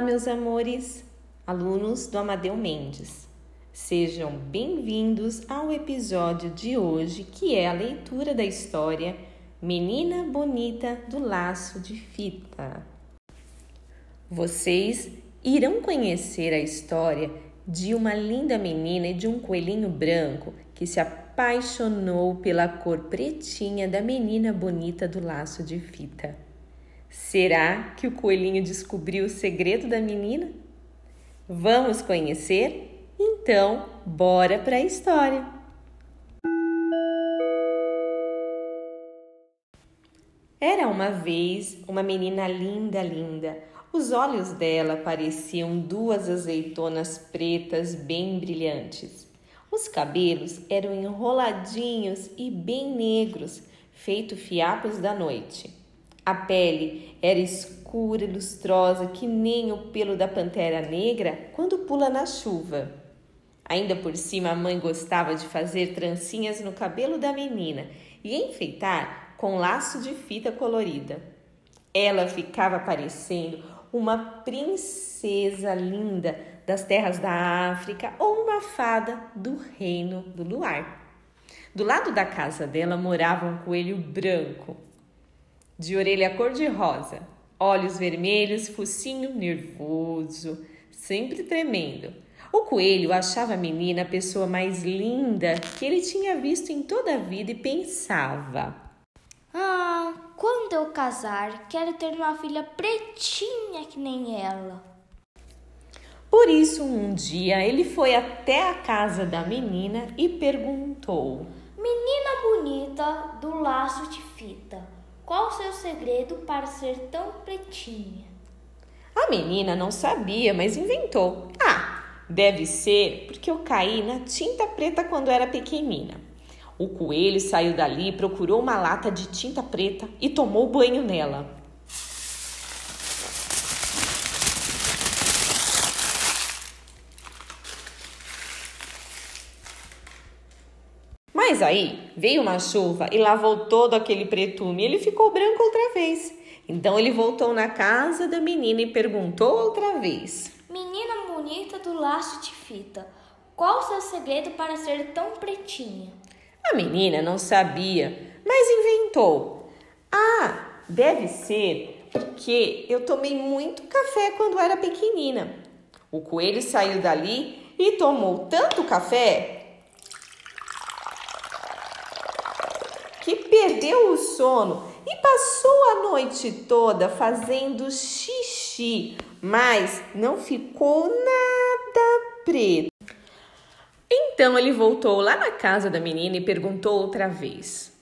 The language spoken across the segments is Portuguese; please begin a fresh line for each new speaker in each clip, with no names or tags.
Olá, meus amores, alunos do Amadeu Mendes. Sejam bem-vindos ao episódio de hoje, que é a leitura da história Menina Bonita do Laço de Fita. Vocês irão conhecer a história de uma linda menina e de um coelhinho branco que se apaixonou pela cor pretinha da menina bonita do laço de fita. Será que o coelhinho descobriu o segredo da menina? Vamos conhecer? Então, bora para a história! Era uma vez uma menina linda, linda. Os olhos dela pareciam duas azeitonas pretas bem brilhantes. Os cabelos eram enroladinhos e bem negros, feito fiapos da noite. A pele era escura e lustrosa que nem o pelo da pantera negra quando pula na chuva. Ainda por cima, a mãe gostava de fazer trancinhas no cabelo da menina e enfeitar com laço de fita colorida. Ela ficava parecendo uma princesa linda das terras da África ou uma fada do reino do luar. Do lado da casa dela morava um coelho branco de orelha cor-de-rosa, olhos vermelhos, focinho nervoso, sempre tremendo. O coelho achava a menina a pessoa mais linda que ele tinha visto em toda a vida e pensava:
Ah, quando eu casar, quero ter uma filha pretinha que nem ela.
Por isso, um dia ele foi até a casa da menina e perguntou:
Menina bonita do laço de fita, qual o seu segredo para ser tão pretinha?
A menina não sabia, mas inventou. Ah, deve ser porque eu caí na tinta preta quando era pequenina. O coelho saiu dali, procurou uma lata de tinta preta e tomou banho nela. Mas aí veio uma chuva e lavou todo aquele pretume e ele ficou branco outra vez. Então ele voltou na casa da menina e perguntou outra vez:
Menina bonita do laço de fita, qual o seu segredo para ser tão pretinha?
A menina não sabia, mas inventou: Ah, deve ser porque eu tomei muito café quando era pequenina. O coelho saiu dali e tomou tanto café que perdeu o sono e passou a noite toda fazendo xixi, mas não ficou nada preto. Então ele voltou lá na casa da menina e perguntou outra vez: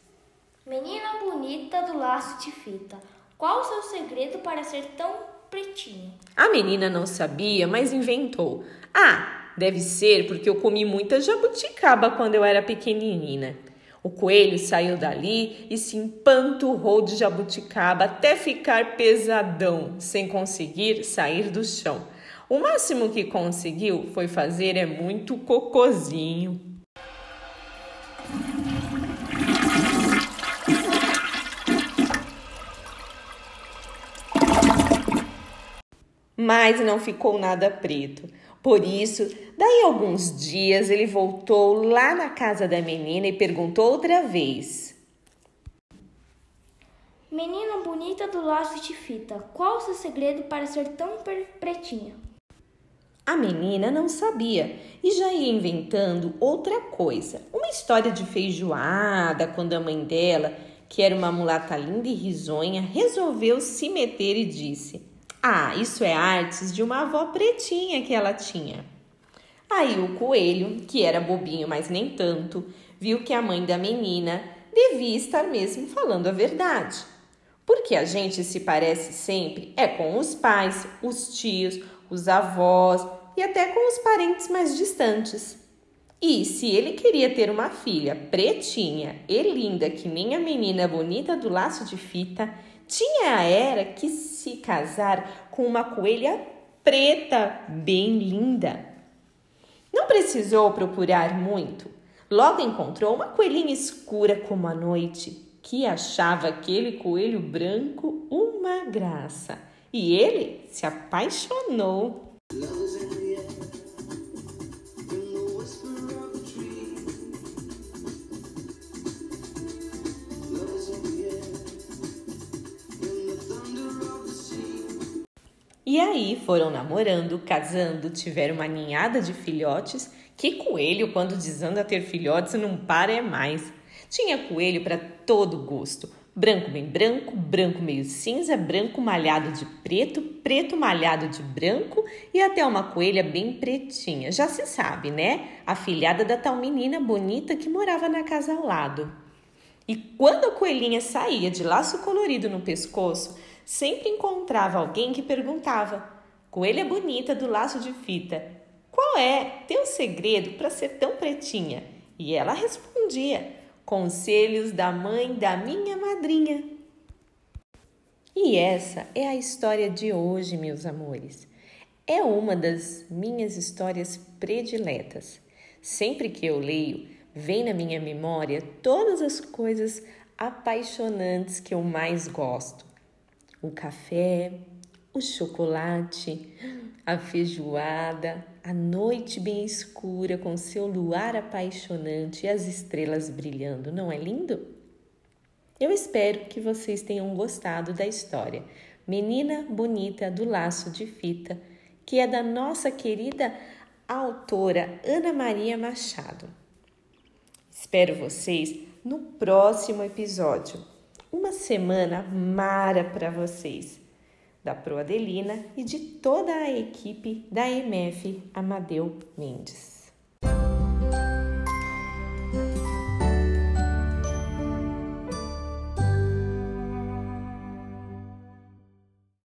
Menina bonita do laço de fita, qual o seu segredo para ser tão pretinha?
A menina não sabia, mas inventou: Ah, deve ser porque eu comi muita jabuticaba quando eu era pequenina. O coelho saiu dali e se empanturrou de jabuticaba até ficar pesadão, sem conseguir sair do chão. O máximo que conseguiu foi fazer é muito cocozinho. Mas não ficou nada preto. Por isso, daí alguns dias ele voltou lá na casa da menina e perguntou outra vez:
Menina bonita do laço de fita, qual o seu segredo para ser tão pretinha?
A menina não sabia e já ia inventando outra coisa. Uma história de feijoada quando a mãe dela, que era uma mulata linda e risonha, resolveu se meter e disse: ah, isso é artes de uma avó pretinha que ela tinha. Aí o coelho, que era bobinho, mas nem tanto, viu que a mãe da menina devia estar mesmo falando a verdade. Porque a gente se parece sempre é com os pais, os tios, os avós e até com os parentes mais distantes. E se ele queria ter uma filha pretinha e linda que nem a menina bonita do laço de fita, tinha era que se casar com uma coelha preta, bem linda. Não precisou procurar muito. Logo encontrou uma coelhinha escura como a noite, que achava aquele coelho branco uma graça. e ele se apaixonou. E aí foram namorando, casando, tiveram uma ninhada de filhotes. Que coelho, quando desanda ter filhotes, não para é mais. Tinha coelho para todo gosto. Branco bem branco, branco meio cinza, branco malhado de preto, preto malhado de branco e até uma coelha bem pretinha. Já se sabe, né? A filhada da tal menina bonita que morava na casa ao lado. E quando a coelhinha saía de laço colorido no pescoço, sempre encontrava alguém que perguntava: Coelha bonita do laço de fita, qual é teu segredo para ser tão pretinha? E ela respondia: Conselhos da mãe da minha madrinha. E essa é a história de hoje, meus amores. É uma das minhas histórias prediletas. Sempre que eu leio, vem na minha memória todas as coisas apaixonantes que eu mais gosto o café, o chocolate, a feijoada, a noite bem escura com seu luar apaixonante e as estrelas brilhando. Não é lindo? Eu espero que vocês tenham gostado da história Menina Bonita do Laço de Fita, que é da nossa querida autora Ana Maria Machado. Espero vocês no próximo episódio uma semana mara para vocês, da Pro Adelina e de toda a equipe da MF Amadeu Mendes.